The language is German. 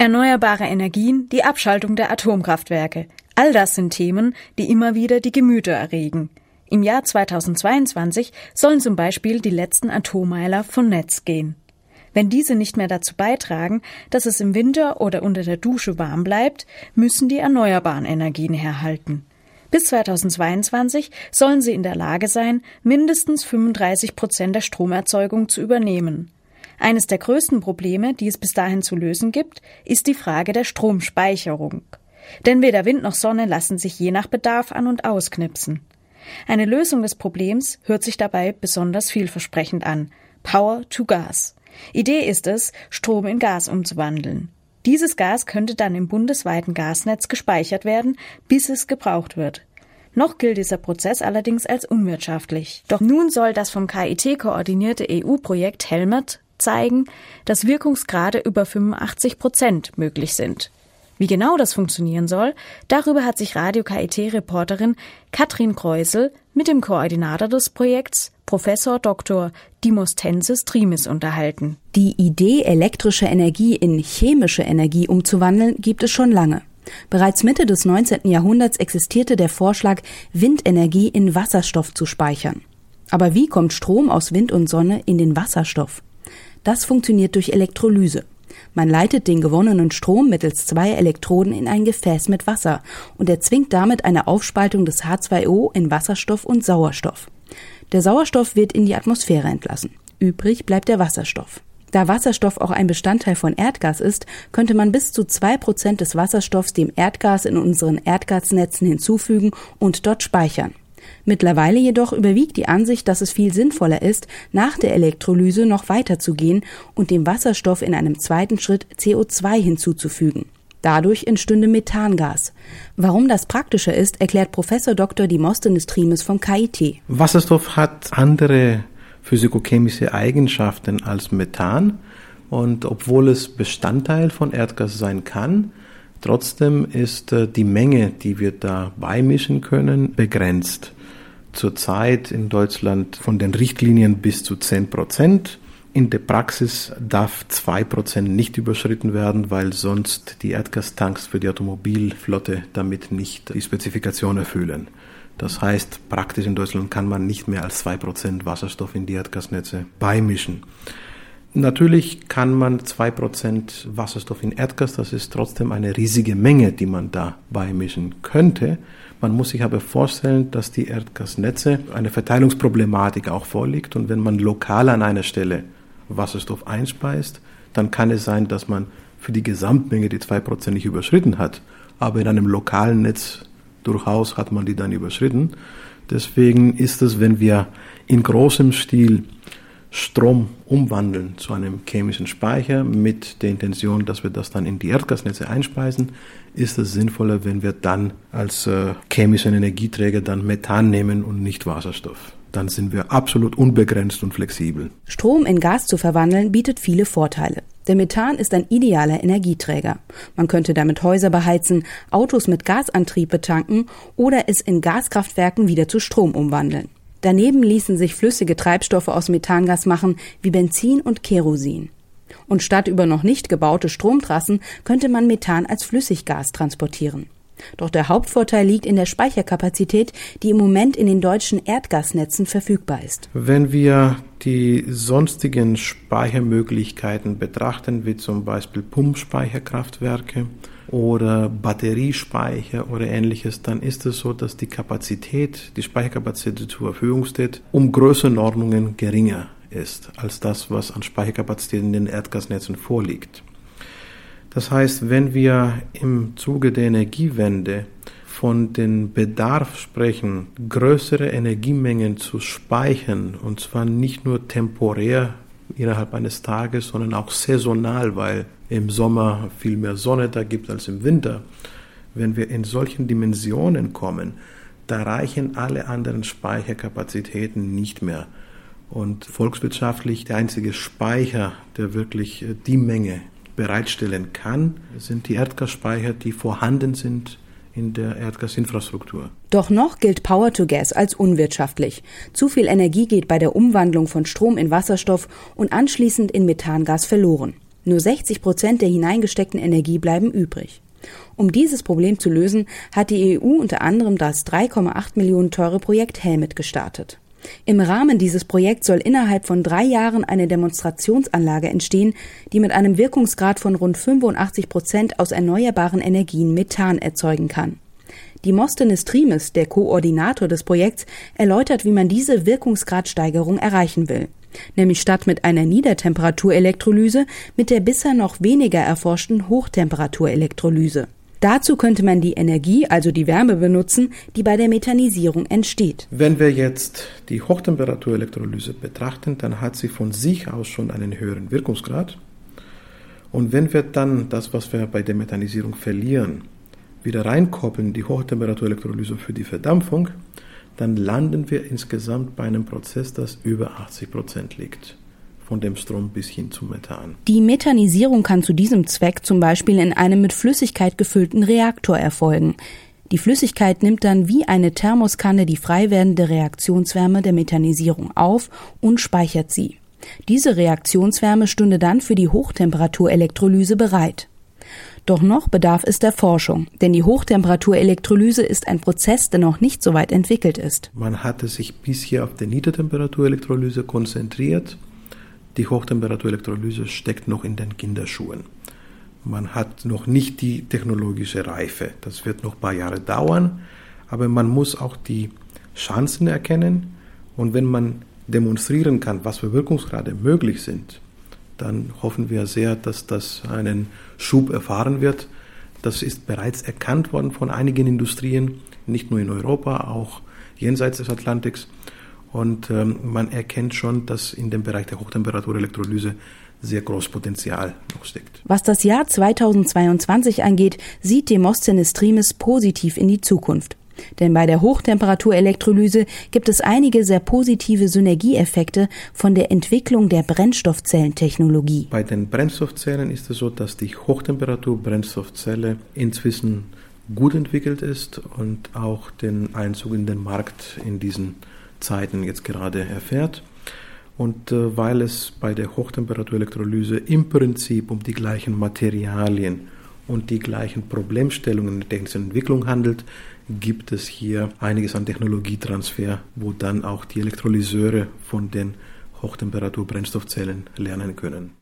Erneuerbare Energien, die Abschaltung der Atomkraftwerke. All das sind Themen, die immer wieder die Gemüter erregen. Im Jahr 2022 sollen zum Beispiel die letzten Atommeiler von Netz gehen. Wenn diese nicht mehr dazu beitragen, dass es im Winter oder unter der Dusche warm bleibt, müssen die erneuerbaren Energien herhalten. Bis 2022 sollen sie in der Lage sein, mindestens 35 Prozent der Stromerzeugung zu übernehmen. Eines der größten Probleme, die es bis dahin zu lösen gibt, ist die Frage der Stromspeicherung. Denn weder Wind noch Sonne lassen sich je nach Bedarf an und ausknipsen. Eine Lösung des Problems hört sich dabei besonders vielversprechend an. Power to Gas. Idee ist es, Strom in Gas umzuwandeln. Dieses Gas könnte dann im bundesweiten Gasnetz gespeichert werden, bis es gebraucht wird. Noch gilt dieser Prozess allerdings als unwirtschaftlich. Doch nun soll das vom KIT koordinierte EU-Projekt Helmet zeigen, dass Wirkungsgrade über 85 Prozent möglich sind. Wie genau das funktionieren soll, darüber hat sich Radio KIT-Reporterin Katrin Kreusel mit dem Koordinator des Projekts, Professor Dr. Dimostensis Trimis, unterhalten. Die Idee, elektrische Energie in chemische Energie umzuwandeln, gibt es schon lange. Bereits Mitte des 19. Jahrhunderts existierte der Vorschlag, Windenergie in Wasserstoff zu speichern. Aber wie kommt Strom aus Wind und Sonne in den Wasserstoff? Das funktioniert durch Elektrolyse. Man leitet den gewonnenen Strom mittels zwei Elektroden in ein Gefäß mit Wasser und erzwingt damit eine Aufspaltung des H2O in Wasserstoff und Sauerstoff. Der Sauerstoff wird in die Atmosphäre entlassen. Übrig bleibt der Wasserstoff. Da Wasserstoff auch ein Bestandteil von Erdgas ist, könnte man bis zu zwei Prozent des Wasserstoffs dem Erdgas in unseren Erdgasnetzen hinzufügen und dort speichern. Mittlerweile jedoch überwiegt die Ansicht, dass es viel sinnvoller ist, nach der Elektrolyse noch weiter zu gehen und dem Wasserstoff in einem zweiten Schritt CO2 hinzuzufügen. Dadurch entstünde Methangas. Warum das praktischer ist, erklärt Professor Dr. Dimosthenes Trimes vom KIT. Wasserstoff hat andere physikochemische Eigenschaften als Methan und obwohl es Bestandteil von Erdgas sein kann, trotzdem ist äh, die Menge, die wir da beimischen können, begrenzt zurzeit in Deutschland von den Richtlinien bis zu 10 Prozent. In der Praxis darf 2 Prozent nicht überschritten werden, weil sonst die Erdgastanks für die Automobilflotte damit nicht die Spezifikation erfüllen. Das heißt, praktisch in Deutschland kann man nicht mehr als 2 Prozent Wasserstoff in die Erdgasnetze beimischen. Natürlich kann man 2% Wasserstoff in Erdgas, das ist trotzdem eine riesige Menge, die man da beimischen könnte. Man muss sich aber vorstellen, dass die Erdgasnetze eine Verteilungsproblematik auch vorliegt und wenn man lokal an einer Stelle Wasserstoff einspeist, dann kann es sein, dass man für die Gesamtmenge die 2% nicht überschritten hat, aber in einem lokalen Netz durchaus hat man die dann überschritten. Deswegen ist es, wenn wir in großem Stil Strom umwandeln zu einem chemischen Speicher mit der Intention, dass wir das dann in die Erdgasnetze einspeisen, ist es sinnvoller, wenn wir dann als äh, chemischen Energieträger dann Methan nehmen und nicht Wasserstoff. Dann sind wir absolut unbegrenzt und flexibel. Strom in Gas zu verwandeln bietet viele Vorteile. Der Methan ist ein idealer Energieträger. Man könnte damit Häuser beheizen, Autos mit Gasantrieb betanken oder es in Gaskraftwerken wieder zu Strom umwandeln. Daneben ließen sich flüssige Treibstoffe aus Methangas machen, wie Benzin und Kerosin. Und statt über noch nicht gebaute Stromtrassen könnte man Methan als Flüssiggas transportieren. Doch der Hauptvorteil liegt in der Speicherkapazität, die im Moment in den deutschen Erdgasnetzen verfügbar ist. Wenn wir die sonstigen Speichermöglichkeiten betrachten, wie zum Beispiel Pumpspeicherkraftwerke, oder Batteriespeicher oder ähnliches, dann ist es so, dass die Kapazität, die Speicherkapazität zur Verfügung steht, um Größenordnungen geringer ist als das, was an Speicherkapazität in den Erdgasnetzen vorliegt. Das heißt, wenn wir im Zuge der Energiewende von dem Bedarf sprechen, größere Energiemengen zu speichern, und zwar nicht nur temporär innerhalb eines Tages, sondern auch saisonal, weil im Sommer viel mehr Sonne da gibt als im Winter. Wenn wir in solchen Dimensionen kommen, da reichen alle anderen Speicherkapazitäten nicht mehr. Und volkswirtschaftlich der einzige Speicher, der wirklich äh, die Menge bereitstellen kann, sind die Erdgasspeicher, die vorhanden sind in der Erdgasinfrastruktur. Doch noch gilt Power to Gas als unwirtschaftlich. Zu viel Energie geht bei der Umwandlung von Strom in Wasserstoff und anschließend in Methangas verloren. Nur 60 Prozent der hineingesteckten Energie bleiben übrig. Um dieses Problem zu lösen, hat die EU unter anderem das 3,8 Millionen teure Projekt Helmet gestartet. Im Rahmen dieses Projekts soll innerhalb von drei Jahren eine Demonstrationsanlage entstehen, die mit einem Wirkungsgrad von rund 85 Prozent aus erneuerbaren Energien Methan erzeugen kann. Demosthenes Trimes, der Koordinator des Projekts, erläutert, wie man diese Wirkungsgradsteigerung erreichen will. Nämlich statt mit einer Niedertemperaturelektrolyse mit der bisher noch weniger erforschten Hochtemperaturelektrolyse. Dazu könnte man die Energie, also die Wärme benutzen, die bei der Methanisierung entsteht. Wenn wir jetzt die Hochtemperaturelektrolyse betrachten, dann hat sie von sich aus schon einen höheren Wirkungsgrad. Und wenn wir dann das, was wir bei der Methanisierung verlieren, wieder reinkoppeln, die Hochtemperaturelektrolyse für die Verdampfung, dann landen wir insgesamt bei einem Prozess, das über 80 Prozent liegt von dem Strom bis hin zum Methan. Die Methanisierung kann zu diesem Zweck zum Beispiel in einem mit Flüssigkeit gefüllten Reaktor erfolgen. Die Flüssigkeit nimmt dann wie eine Thermoskanne die frei werdende Reaktionswärme der Methanisierung auf und speichert sie. Diese Reaktionswärme stünde dann für die Hochtemperaturelektrolyse bereit. Doch noch bedarf es der Forschung, denn die Hochtemperaturelektrolyse ist ein Prozess, der noch nicht so weit entwickelt ist. Man hatte sich bisher auf die Niedertemperaturelektrolyse konzentriert die Hochtemperaturelektrolyse steckt noch in den Kinderschuhen. Man hat noch nicht die technologische Reife. Das wird noch ein paar Jahre dauern, aber man muss auch die Chancen erkennen und wenn man demonstrieren kann, was für Wirkungsgrade möglich sind, dann hoffen wir sehr, dass das einen Schub erfahren wird. Das ist bereits erkannt worden von einigen Industrien, nicht nur in Europa, auch jenseits des Atlantiks. Und ähm, man erkennt schon, dass in dem Bereich der Hochtemperaturelektrolyse sehr großes Potenzial noch steckt. Was das Jahr 2022 angeht, sieht Demosthenes Trimes positiv in die Zukunft. Denn bei der Hochtemperaturelektrolyse gibt es einige sehr positive Synergieeffekte von der Entwicklung der Brennstoffzellentechnologie. Bei den Brennstoffzellen ist es so, dass die Hochtemperatur-Brennstoffzelle inzwischen gut entwickelt ist und auch den Einzug in den Markt in diesen Zeiten jetzt gerade erfährt. Und äh, weil es bei der Hochtemperaturelektrolyse im Prinzip um die gleichen Materialien und die gleichen Problemstellungen in der technischen Entwicklung handelt, gibt es hier einiges an Technologietransfer, wo dann auch die Elektrolyseure von den Hochtemperatur-Brennstoffzellen lernen können.